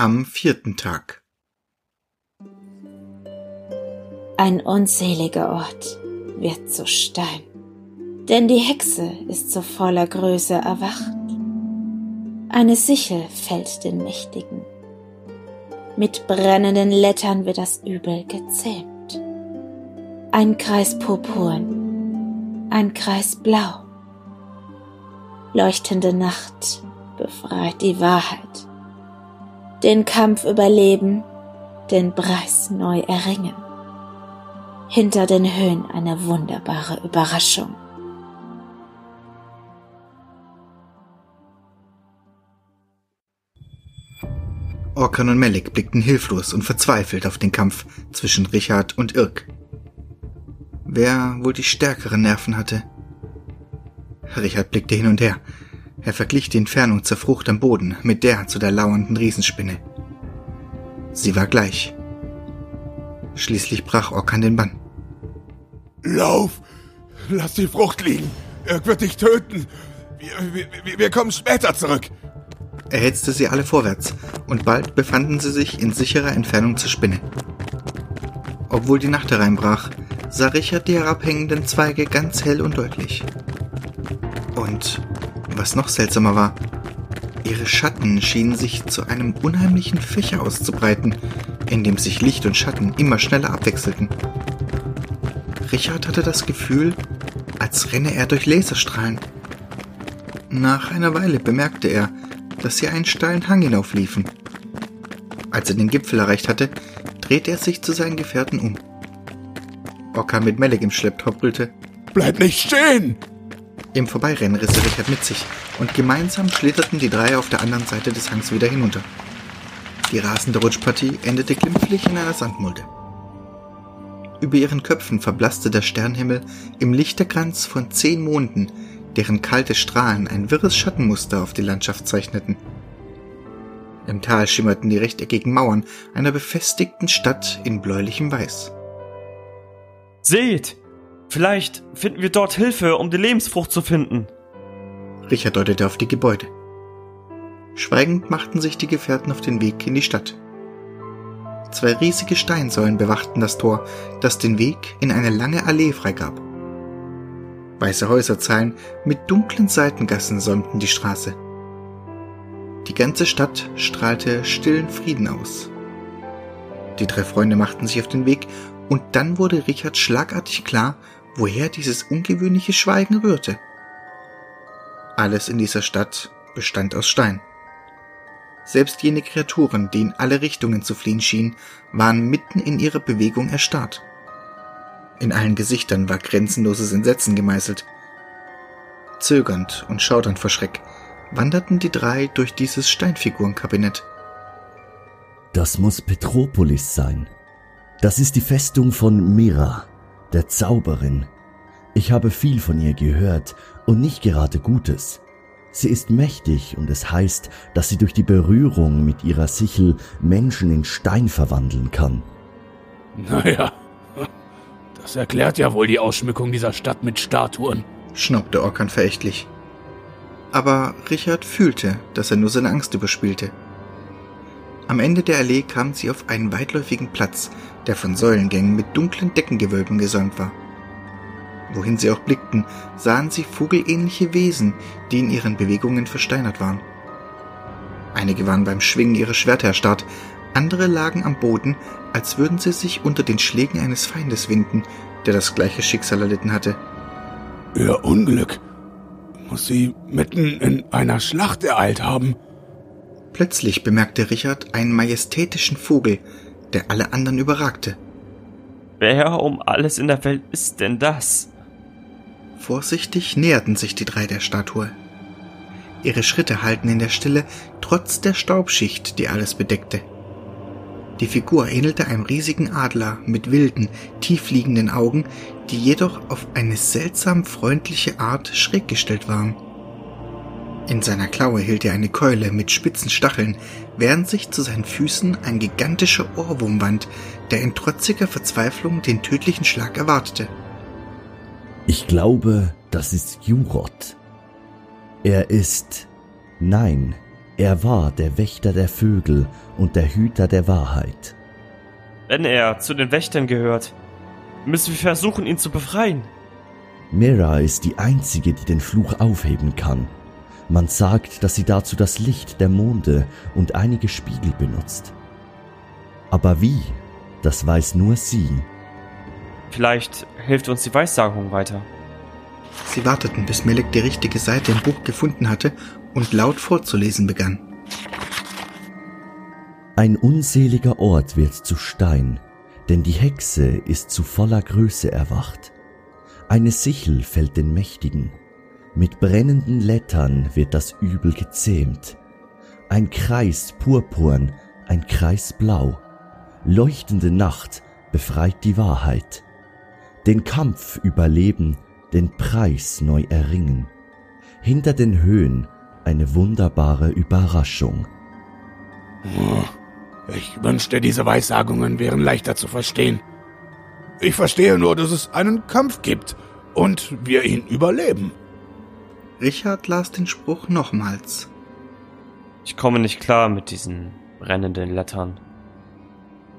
Am vierten Tag. Ein unseliger Ort wird zu Stein, denn die Hexe ist zu voller Größe erwacht. Eine Sichel fällt den Mächtigen. Mit brennenden Lettern wird das Übel gezähmt. Ein Kreis purpurn, ein Kreis blau. Leuchtende Nacht befreit die Wahrheit. Den Kampf überleben, den Preis neu erringen hinter den Höhen eine wunderbare Überraschung. Orkan und Melik blickten hilflos und verzweifelt auf den Kampf zwischen Richard und Irk. Wer wohl die stärkeren Nerven hatte? Richard blickte hin und her. Er verglich die Entfernung zur Frucht am Boden mit der zu der lauernden Riesenspinne. Sie war gleich. Schließlich brach Orkan den Bann. Lauf! Lass die Frucht liegen! Er wird dich töten! Wir, wir, wir kommen später zurück! Er hetzte sie alle vorwärts, und bald befanden sie sich in sicherer Entfernung zur Spinne. Obwohl die Nacht hereinbrach, sah Richard die herabhängenden Zweige ganz hell und deutlich. Und was noch seltsamer war, ihre Schatten schienen sich zu einem unheimlichen Fächer auszubreiten, in dem sich Licht und Schatten immer schneller abwechselten. Richard hatte das Gefühl, als renne er durch Laserstrahlen. Nach einer Weile bemerkte er, dass sie einen steilen Hang hinaufliefen. Als er den Gipfel erreicht hatte, drehte er sich zu seinen Gefährten um. Ocker mit Melek im Schlepptau brüllte. Bleib nicht stehen! Im Vorbeirennen riss er Richard mit sich und gemeinsam schlitterten die drei auf der anderen Seite des Hangs wieder hinunter. Die rasende Rutschpartie endete glimpflich in einer Sandmulde. Über ihren Köpfen verblasste der Sternhimmel im Lichterkranz von zehn Monden, deren kalte Strahlen ein wirres Schattenmuster auf die Landschaft zeichneten. Im Tal schimmerten die rechteckigen Mauern einer befestigten Stadt in bläulichem Weiß. Seht! Vielleicht finden wir dort Hilfe, um die Lebensfrucht zu finden. Richard deutete auf die Gebäude. Schweigend machten sich die Gefährten auf den Weg in die Stadt. Zwei riesige Steinsäulen bewachten das Tor, das den Weg in eine lange Allee freigab. Weiße Häuserzeilen mit dunklen Seitengassen säumten die Straße. Die ganze Stadt strahlte stillen Frieden aus. Die drei Freunde machten sich auf den Weg, und dann wurde Richard schlagartig klar, woher dieses ungewöhnliche Schweigen rührte. Alles in dieser Stadt bestand aus Stein. Selbst jene Kreaturen, die in alle Richtungen zu fliehen schienen, waren mitten in ihrer Bewegung erstarrt. In allen Gesichtern war grenzenloses Entsetzen gemeißelt. Zögernd und schaudernd vor Schreck wanderten die drei durch dieses Steinfigurenkabinett. Das muss Petropolis sein. Das ist die Festung von Mira, der Zauberin. Ich habe viel von ihr gehört und nicht gerade Gutes. Sie ist mächtig und es heißt, dass sie durch die Berührung mit ihrer Sichel Menschen in Stein verwandeln kann. Naja, das erklärt ja wohl die Ausschmückung dieser Stadt mit Statuen, schnaubte Orkan verächtlich. Aber Richard fühlte, dass er nur seine Angst überspielte. Am Ende der Allee kamen sie auf einen weitläufigen Platz, der von Säulengängen mit dunklen Deckengewölben gesäumt war. Wohin sie auch blickten, sahen sie vogelähnliche Wesen, die in ihren Bewegungen versteinert waren. Einige waren beim Schwingen ihrer Schwerter erstarrt, andere lagen am Boden, als würden sie sich unter den Schlägen eines Feindes winden, der das gleiche Schicksal erlitten hatte. Ihr Unglück muss sie mitten in einer Schlacht ereilt haben. Plötzlich bemerkte Richard einen majestätischen Vogel, der alle anderen überragte. Wer um alles in der Welt ist denn das? Vorsichtig näherten sich die drei der Statue. Ihre Schritte hallten in der Stille, trotz der Staubschicht, die alles bedeckte. Die Figur ähnelte einem riesigen Adler mit wilden, tiefliegenden Augen, die jedoch auf eine seltsam freundliche Art schräg gestellt waren. In seiner Klaue hielt er eine Keule mit spitzen Stacheln, während sich zu seinen Füßen ein gigantischer Ohrwurm wand, der in trotziger Verzweiflung den tödlichen Schlag erwartete. Ich glaube, das ist Jurot. Er ist, nein, Er war der Wächter der Vögel und der Hüter der Wahrheit. Wenn er zu den Wächtern gehört, müssen wir versuchen, ihn zu befreien. Mira ist die einzige, die den Fluch aufheben kann. Man sagt, dass sie dazu das Licht der Monde und einige Spiegel benutzt. Aber wie, das weiß nur sie. Vielleicht hilft uns die Weissagung weiter. Sie warteten, bis Melek die richtige Seite im Buch gefunden hatte und laut vorzulesen begann. Ein unseliger Ort wird zu Stein, denn die Hexe ist zu voller Größe erwacht. Eine Sichel fällt den Mächtigen. Mit brennenden Lettern wird das Übel gezähmt. Ein Kreis purpurn, ein Kreis blau. Leuchtende Nacht befreit die Wahrheit. Den Kampf überleben, den Preis neu erringen. Hinter den Höhen eine wunderbare Überraschung. Ich wünschte, diese Weissagungen wären leichter zu verstehen. Ich verstehe nur, dass es einen Kampf gibt und wir ihn überleben. Richard las den Spruch nochmals. Ich komme nicht klar mit diesen brennenden Lettern.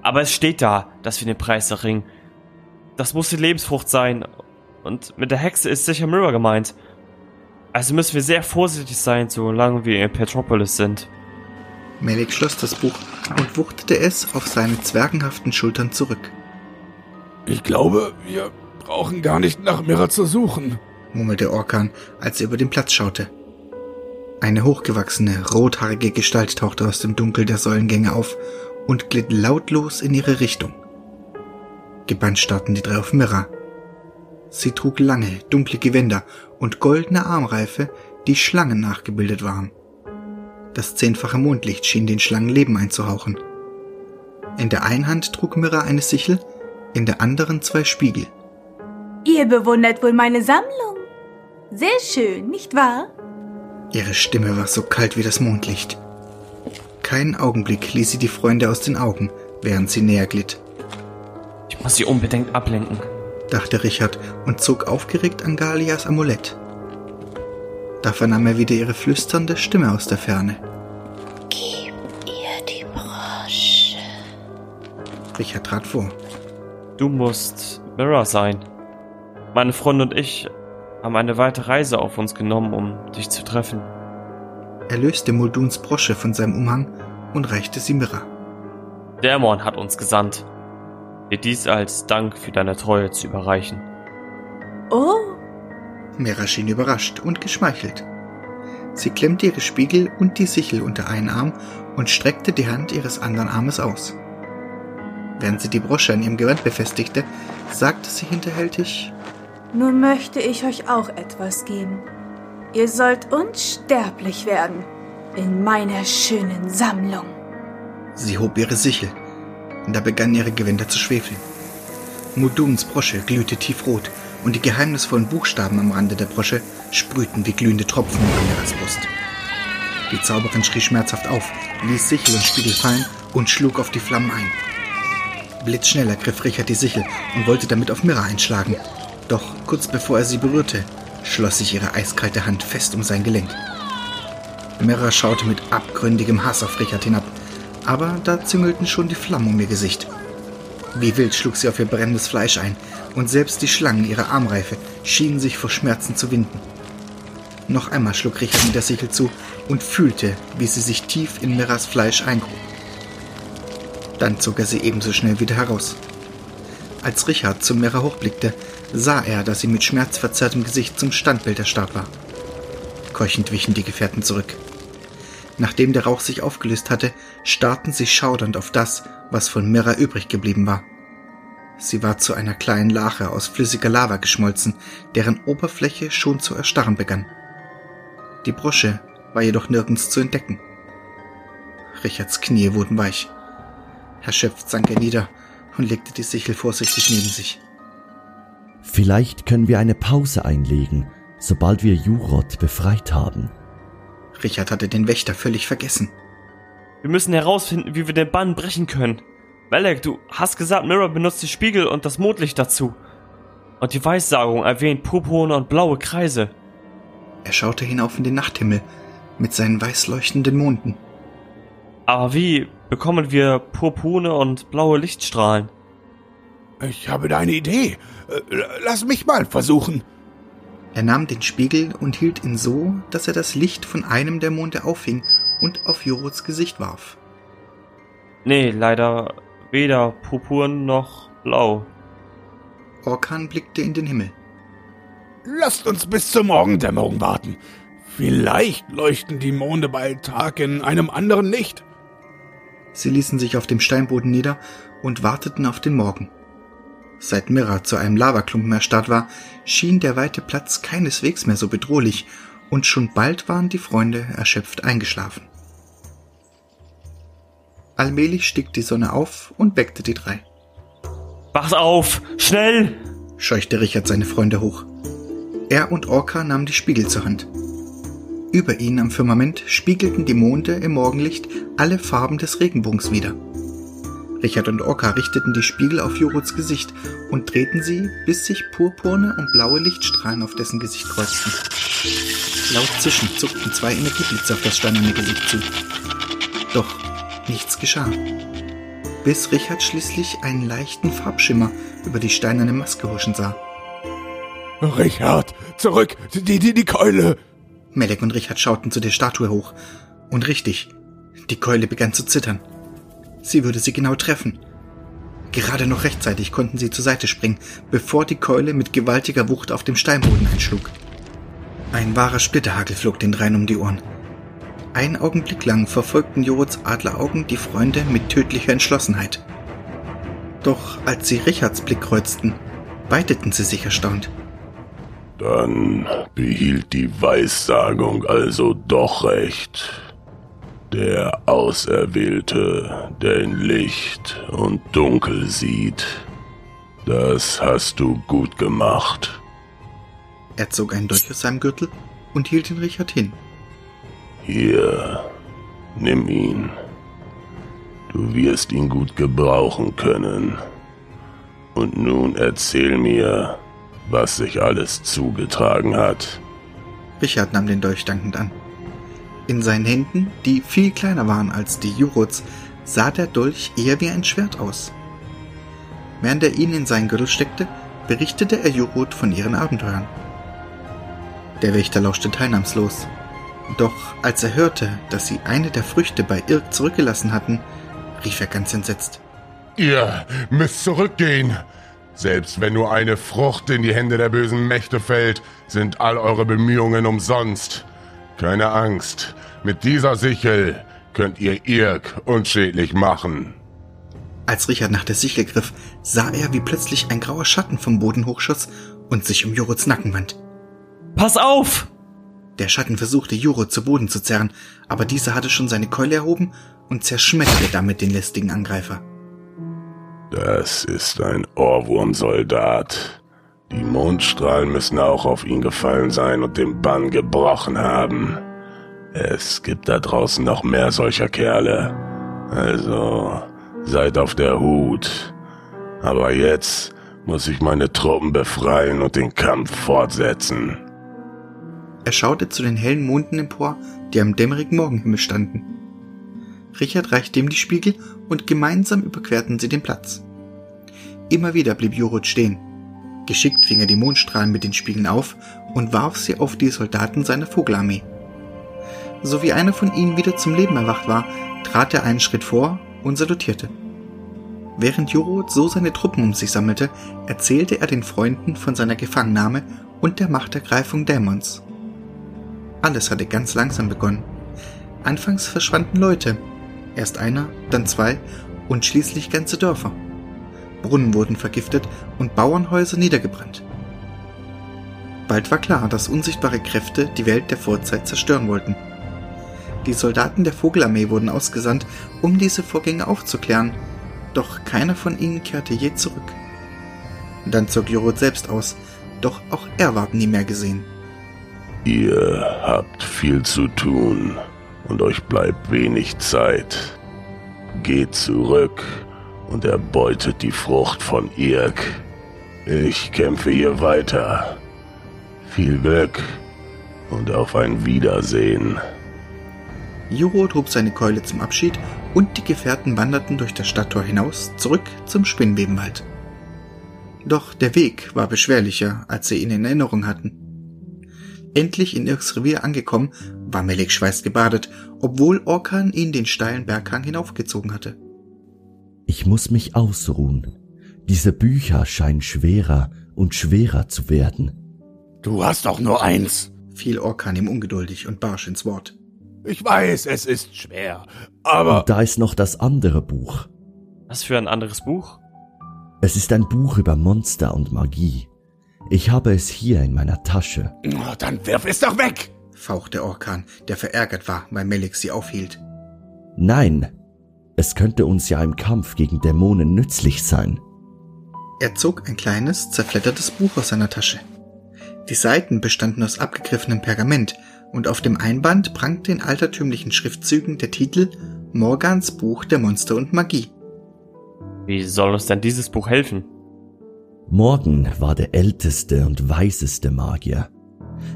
Aber es steht da, dass wir den Preis erringen. Das muss die Lebensfrucht sein. Und mit der Hexe ist sicher Mirror gemeint. Also müssen wir sehr vorsichtig sein, solange wir in Petropolis sind. Melik schloss das Buch und wuchtete es auf seine zwergenhaften Schultern zurück. Ich glaube, wir brauchen gar nicht nach Mirror zu suchen, murmelte Orkan, als er über den Platz schaute. Eine hochgewachsene, rothaarige Gestalt tauchte aus dem Dunkel der Säulengänge auf und glitt lautlos in ihre Richtung. Gebannt starrten die drei auf Mirra. Sie trug lange, dunkle Gewänder und goldene Armreife, die Schlangen nachgebildet waren. Das zehnfache Mondlicht schien den Schlangen Leben einzuhauchen. In der einen Hand trug Mirra eine Sichel, in der anderen zwei Spiegel. Ihr bewundert wohl meine Sammlung. Sehr schön, nicht wahr? Ihre Stimme war so kalt wie das Mondlicht. Keinen Augenblick ließ sie die Freunde aus den Augen, während sie näher glitt. Ich muss sie unbedingt ablenken, dachte Richard und zog aufgeregt an Galias Amulett. Da vernahm er wieder ihre flüsternde Stimme aus der Ferne. Gib ihr die Brosche. Richard trat vor. Du musst Mirror sein. Meine Freunde und ich haben eine weite Reise auf uns genommen, um dich zu treffen. Er löste Mulduns Brosche von seinem Umhang und reichte sie Mirra. Dämon hat uns gesandt, dir dies als Dank für deine Treue zu überreichen. Oh. Mira schien überrascht und geschmeichelt. Sie klemmte ihre Spiegel und die Sichel unter einen Arm und streckte die Hand ihres anderen Armes aus. Während sie die Brosche an ihrem Gewand befestigte, sagte sie hinterhältig Nun möchte ich euch auch etwas geben. Ihr sollt unsterblich werden in meiner schönen Sammlung. Sie hob ihre Sichel. Da begannen ihre Gewänder zu schwefeln. Muduns Brosche glühte tiefrot und die geheimnisvollen Buchstaben am Rande der Brosche sprühten wie glühende Tropfen über Miras Brust. Die Zauberin schrie schmerzhaft auf, ließ Sichel und Spiegel fallen und schlug auf die Flammen ein. Blitzschnell ergriff Richard die Sichel und wollte damit auf Mira einschlagen. Doch kurz bevor er sie berührte, schloss sich ihre eiskalte Hand fest um sein Gelenk. Mira schaute mit abgründigem Hass auf Richard hinab, aber da züngelten schon die Flammen um ihr Gesicht. Wie wild schlug sie auf ihr brennendes Fleisch ein, und selbst die Schlangen ihrer Armreife schienen sich vor Schmerzen zu winden. Noch einmal schlug Richard mit der Sichel zu und fühlte, wie sie sich tief in Miras Fleisch eingrub. Dann zog er sie ebenso schnell wieder heraus. Als Richard zu Mira hochblickte, sah er, dass sie mit schmerzverzerrtem Gesicht zum Standbild erstarrt war. Keuchend wichen die Gefährten zurück. Nachdem der Rauch sich aufgelöst hatte, starrten sie schaudernd auf das, was von Mira übrig geblieben war. Sie war zu einer kleinen Lache aus flüssiger Lava geschmolzen, deren Oberfläche schon zu erstarren begann. Die Brosche war jedoch nirgends zu entdecken. Richards Knie wurden weich. Erschöpft sank er nieder und legte die Sichel vorsichtig neben sich. Vielleicht können wir eine Pause einlegen, sobald wir Jurot befreit haben. Richard hatte den Wächter völlig vergessen. Wir müssen herausfinden, wie wir den Bann brechen können. Malek, du hast gesagt, Mirror benutzt die Spiegel und das Mondlicht dazu. Und die Weissagung erwähnt purpurne und blaue Kreise. Er schaute hinauf in den Nachthimmel. mit seinen weiß leuchtenden Monden. Aber wie bekommen wir purpurne und blaue Lichtstrahlen? Ich habe da eine Idee. Äh, Lass mich mal versuchen. Er nahm den Spiegel und hielt ihn so, dass er das Licht von einem der Monde auffing und auf Jorots Gesicht warf. Nee, leider weder purpurn noch blau. Orkan blickte in den Himmel. Lasst uns bis zur Morgendämmerung warten. Vielleicht leuchten die Monde bald Tag in einem anderen Licht. Sie ließen sich auf dem Steinboden nieder und warteten auf den Morgen. Seit Mira zu einem Lavaklumpen erstarrt war, schien der weite Platz keineswegs mehr so bedrohlich, und schon bald waren die Freunde erschöpft eingeschlafen. Allmählich stieg die Sonne auf und weckte die drei. Wach auf! Schnell! scheuchte Richard seine Freunde hoch. Er und Orca nahmen die Spiegel zur Hand. Über ihnen am Firmament spiegelten die Monde im Morgenlicht alle Farben des Regenbogens wider. Richard und Orca richteten die Spiegel auf Jorots Gesicht und drehten sie, bis sich purpurne und blaue Lichtstrahlen auf dessen Gesicht kreuzten. Laut zischend zuckten zwei Energieblitze auf das steinerne Gesicht zu. Doch nichts geschah. Bis Richard schließlich einen leichten Farbschimmer über die steinerne Maske huschen sah. Richard, zurück! Die, die, die Keule! Melek und Richard schauten zu der Statue hoch. Und richtig, die Keule begann zu zittern. Sie würde sie genau treffen. Gerade noch rechtzeitig konnten sie zur Seite springen, bevor die Keule mit gewaltiger Wucht auf dem Steinboden einschlug. Ein wahrer Splitterhagel flog den dreien um die Ohren. Einen Augenblick lang verfolgten Jorots Adleraugen die Freunde mit tödlicher Entschlossenheit. Doch als sie Richards Blick kreuzten, weiteten sie sich erstaunt. Dann behielt die Weissagung also doch recht. Der Auserwählte, der in Licht und Dunkel sieht. Das hast du gut gemacht. Er zog einen Dolch aus seinem Gürtel und hielt ihn Richard hin. Hier, nimm ihn. Du wirst ihn gut gebrauchen können. Und nun erzähl mir, was sich alles zugetragen hat. Richard nahm den Dolch dankend an. In seinen Händen, die viel kleiner waren als die Jurots, sah der Dolch eher wie ein Schwert aus. Während er ihn in seinen Gürtel steckte, berichtete er Jurot von ihren Abenteuern. Der Wächter lauschte teilnahmslos. Doch als er hörte, dass sie eine der Früchte bei Irk zurückgelassen hatten, rief er ganz entsetzt. Ihr müsst zurückgehen. Selbst wenn nur eine Frucht in die Hände der bösen Mächte fällt, sind all eure Bemühungen umsonst. Keine Angst, mit dieser Sichel könnt ihr Irk unschädlich machen. Als Richard nach der Sichel griff, sah er, wie plötzlich ein grauer Schatten vom Boden hochschoss und sich um Jurots Nacken wand. Pass auf! Der Schatten versuchte, Jurot zu Boden zu zerren, aber dieser hatte schon seine Keule erhoben und zerschmetterte damit den lästigen Angreifer. Das ist ein Ohrwurmsoldat. Die Mondstrahlen müssen auch auf ihn gefallen sein und den Bann gebrochen haben. Es gibt da draußen noch mehr solcher Kerle. Also seid auf der Hut. Aber jetzt muss ich meine Truppen befreien und den Kampf fortsetzen. Er schaute zu den hellen Monden empor, die am dämmerigen Morgenhimmel standen. Richard reichte ihm die Spiegel und gemeinsam überquerten sie den Platz. Immer wieder blieb Jorut stehen. Geschickt fing er die Mondstrahlen mit den Spiegeln auf und warf sie auf die Soldaten seiner Vogelarmee. So wie einer von ihnen wieder zum Leben erwacht war, trat er einen Schritt vor und salutierte. Während Jorut so seine Truppen um sich sammelte, erzählte er den Freunden von seiner Gefangennahme und der Machtergreifung Dämons. Alles hatte ganz langsam begonnen. Anfangs verschwanden Leute, erst einer, dann zwei und schließlich ganze Dörfer. Brunnen wurden vergiftet und Bauernhäuser niedergebrannt. Bald war klar, dass unsichtbare Kräfte die Welt der Vorzeit zerstören wollten. Die Soldaten der Vogelarmee wurden ausgesandt, um diese Vorgänge aufzuklären, doch keiner von ihnen kehrte je zurück. Dann zog Jorot selbst aus, doch auch er ward nie mehr gesehen. Ihr habt viel zu tun und euch bleibt wenig Zeit. Geht zurück und erbeutet die Frucht von Irk. Ich kämpfe hier weiter. Viel Glück und auf ein Wiedersehen. Jurot hob seine Keule zum Abschied und die Gefährten wanderten durch das Stadttor hinaus zurück zum Spinnwebenwald. Doch der Weg war beschwerlicher, als sie ihn in Erinnerung hatten. Endlich in Irks Revier angekommen, war Melek schweißgebadet, obwohl Orkan ihn den steilen Berghang hinaufgezogen hatte. Ich muss mich ausruhen. Diese Bücher scheinen schwerer und schwerer zu werden. Du hast doch nur eins, fiel Orkan ihm ungeduldig und barsch ins Wort. Ich weiß, es ist schwer, aber. Und da ist noch das andere Buch. Was für ein anderes Buch? Es ist ein Buch über Monster und Magie. Ich habe es hier in meiner Tasche. Oh, dann wirf es doch weg! fauchte Orkan, der verärgert war, weil Melik sie aufhielt. Nein, es könnte uns ja im Kampf gegen Dämonen nützlich sein. Er zog ein kleines, zerfleddertes Buch aus seiner Tasche. Die Seiten bestanden aus abgegriffenem Pergament und auf dem Einband prangte in altertümlichen Schriftzügen der Titel Morgans Buch der Monster und Magie. Wie soll uns denn dieses Buch helfen? Morgan war der älteste und weiseste Magier.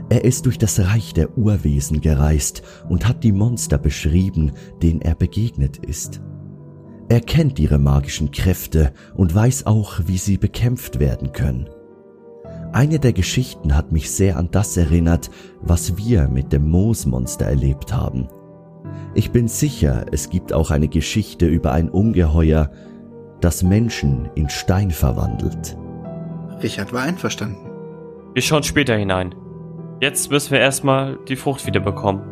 Er ist durch das Reich der Urwesen gereist und hat die Monster beschrieben, denen er begegnet ist. Er kennt ihre magischen Kräfte und weiß auch, wie sie bekämpft werden können. Eine der Geschichten hat mich sehr an das erinnert, was wir mit dem Moosmonster erlebt haben. Ich bin sicher, es gibt auch eine Geschichte über ein Ungeheuer, das Menschen in Stein verwandelt. Richard war einverstanden. Wir schauen später hinein. Jetzt müssen wir erstmal die Frucht wiederbekommen.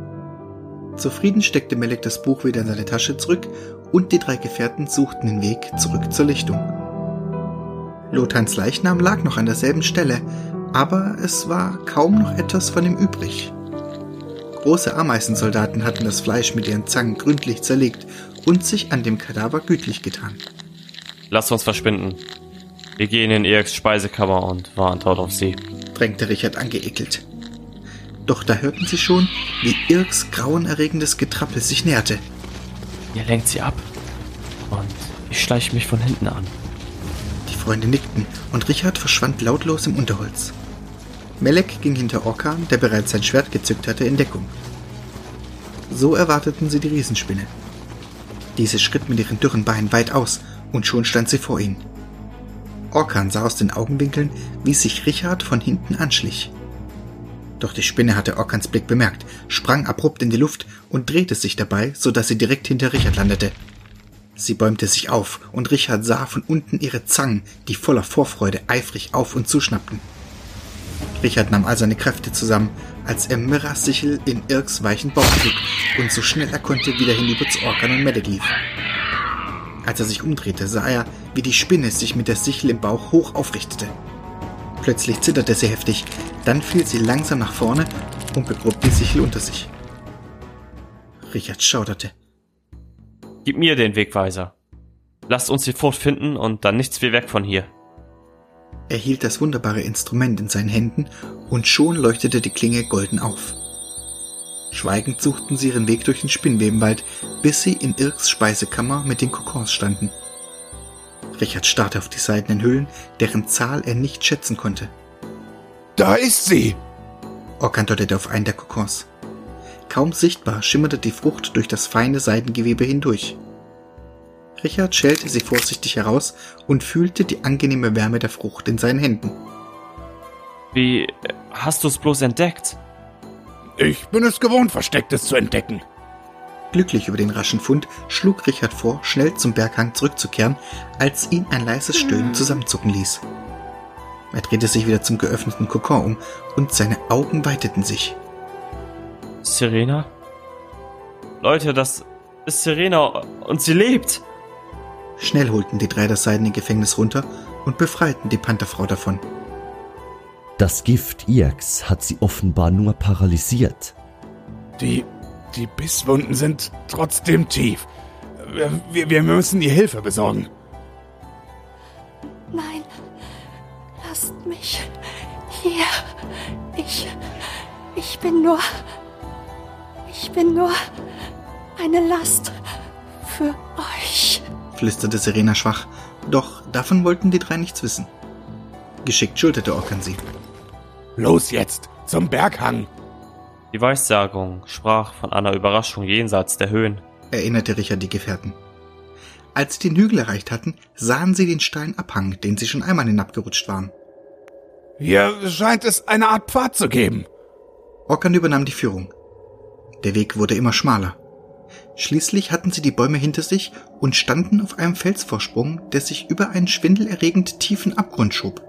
Zufrieden steckte Melek das Buch wieder in seine Tasche zurück und die drei Gefährten suchten den Weg zurück zur Lichtung. Lothans Leichnam lag noch an derselben Stelle, aber es war kaum noch etwas von ihm übrig. Große Ameisensoldaten hatten das Fleisch mit ihren Zangen gründlich zerlegt und sich an dem Kadaver gütlich getan. Lass uns verschwinden. Wir gehen in Eriks Speisekammer und warten dort auf sie, drängte Richard angeekelt. Doch da hörten sie schon, wie Irks grauenerregendes Getrappel sich näherte. Ihr lenkt sie ab und ich schleiche mich von hinten an. Freunde nickten und Richard verschwand lautlos im Unterholz. Melek ging hinter Orkan, der bereits sein Schwert gezückt hatte, in Deckung. So erwarteten sie die Riesenspinne. Diese schritt mit ihren dürren Beinen weit aus und schon stand sie vor ihnen. Orkan sah aus den Augenwinkeln, wie sich Richard von hinten anschlich. Doch die Spinne hatte Orkans Blick bemerkt, sprang abrupt in die Luft und drehte sich dabei, so dass sie direkt hinter Richard landete. Sie bäumte sich auf, und Richard sah von unten ihre Zangen, die voller Vorfreude eifrig auf und zuschnappten. Richard nahm all seine Kräfte zusammen, als er Mirras Sichel in Irks weichen Bauch trug und so schnell er konnte wieder hinüber zu Orkan und Medek lief. Als er sich umdrehte, sah er, wie die Spinne sich mit der Sichel im Bauch hoch aufrichtete. Plötzlich zitterte sie heftig, dann fiel sie langsam nach vorne und begrub die Sichel unter sich. Richard schauderte. Gib mir den Wegweiser. Lasst uns die Frucht finden und dann nichts wie weg von hier. Er hielt das wunderbare Instrument in seinen Händen und schon leuchtete die Klinge golden auf. Schweigend suchten sie ihren Weg durch den Spinnwebenwald, bis sie in Irks Speisekammer mit den Kokons standen. Richard starrte auf die seidenen Hüllen, deren Zahl er nicht schätzen konnte. Da ist sie! Orkan deutete auf einen der Kokons. Kaum sichtbar schimmerte die Frucht durch das feine Seidengewebe hindurch. Richard schälte sie vorsichtig heraus und fühlte die angenehme Wärme der Frucht in seinen Händen. Wie hast du es bloß entdeckt? Ich bin es gewohnt, Verstecktes zu entdecken. Glücklich über den raschen Fund schlug Richard vor, schnell zum Berghang zurückzukehren, als ihn ein leises Stöhnen zusammenzucken ließ. Er drehte sich wieder zum geöffneten Kokon um und seine Augen weiteten sich. Serena? Leute, das ist Serena und sie lebt. Schnell holten die drei das seidene Gefängnis runter und befreiten die Pantherfrau davon. Das Gift Iax hat sie offenbar nur paralysiert. Die, die Bisswunden sind trotzdem tief. Wir, wir müssen ihr Hilfe besorgen. Nein, lasst mich hier. Ich, ich bin nur ich bin nur eine Last für euch, flüsterte Serena schwach, doch davon wollten die drei nichts wissen. Geschickt schulterte Orkan sie. Los jetzt, zum Berghang! Die Weissagung sprach von einer Überraschung jenseits der Höhen. erinnerte Richard die Gefährten. Als sie den Hügel erreicht hatten, sahen sie den steilen Abhang, den sie schon einmal hinabgerutscht waren. Hier scheint es eine Art Pfad zu geben. Orkan übernahm die Führung. Der Weg wurde immer schmaler. Schließlich hatten sie die Bäume hinter sich und standen auf einem Felsvorsprung, der sich über einen schwindelerregend tiefen Abgrund schob.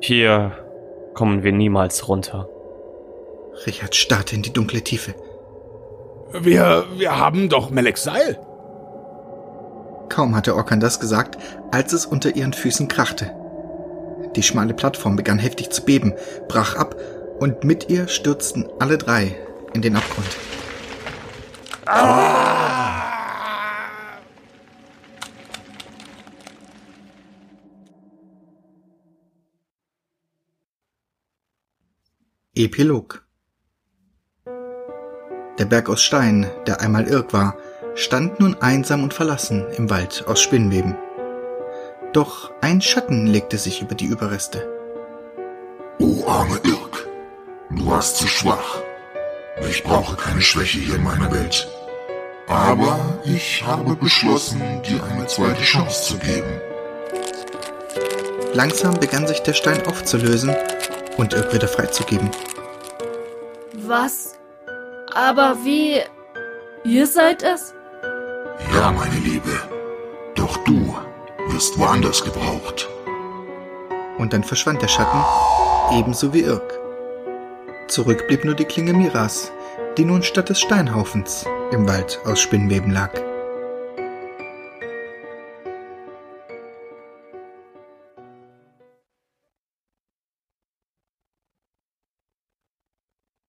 Hier kommen wir niemals runter. Richard starrte in die dunkle Tiefe. Wir, wir haben doch Meleks Seil. Kaum hatte Orkan das gesagt, als es unter ihren Füßen krachte. Die schmale Plattform begann heftig zu beben, brach ab und mit ihr stürzten alle drei in den Abgrund. Epilog Der Berg aus Stein, der einmal Irk war, stand nun einsam und verlassen im Wald aus Spinnweben. Doch ein Schatten legte sich über die Überreste. O arme Irk, du warst zu schwach. Ich brauche keine Schwäche hier in meiner Welt. Aber ich habe beschlossen, dir eine zweite Chance zu geben. Langsam begann sich der Stein aufzulösen und Irk wieder freizugeben. Was? Aber wie? Ihr seid es? Ja, meine Liebe. Doch du wirst woanders gebraucht. Und dann verschwand der Schatten, ebenso wie Irk. Zurück blieb nur die Klinge Miras, die nun statt des Steinhaufens im Wald aus Spinnweben lag.